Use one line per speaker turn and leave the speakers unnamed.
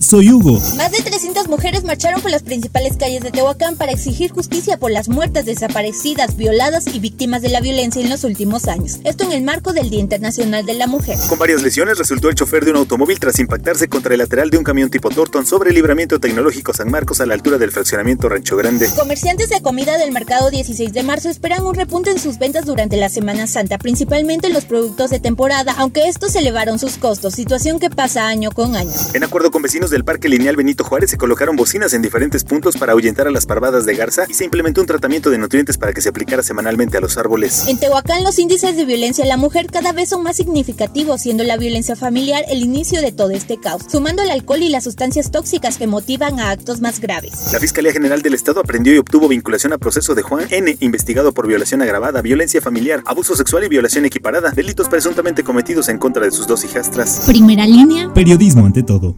Soy Hugo.
Más de 300 mujeres marcharon por las principales calles de Tehuacán para exigir justicia por las muertas desaparecidas, violadas y víctimas de la violencia en los últimos años. Esto en el marco del Día Internacional de la Mujer.
Con varias lesiones resultó el chofer de un automóvil tras impactarse contra el lateral de un camión tipo Torton sobre el libramiento tecnológico San Marcos a la altura del fraccionamiento Rancho Grande.
Comerciantes de comida del mercado 16 de marzo esperan un repunte en sus ventas durante la Semana Santa, principalmente en los productos de temporada, aunque estos elevaron sus costos, situación que pasa año con año.
En acuerdo con vecinos del Parque Lineal Benito Juárez, se colocaron bocinas en diferentes puntos para ahuyentar a las parvadas de garza y se implementó un tratamiento de nutrientes para que se aplicara semanalmente a los árboles.
En Tehuacán, los índices de violencia a la mujer cada vez son más significativos, siendo la violencia familiar el inicio de todo este caos, sumando el alcohol y las sustancias tóxicas que motivan a actos más graves.
La Fiscalía General del Estado aprendió y obtuvo vinculación a proceso de Juan N., investigado por violación agravada, violencia familiar, abuso sexual y violación equiparada, delitos presuntamente cometidos en contra de sus dos hijastras.
Primera línea.
Periodismo ante todo.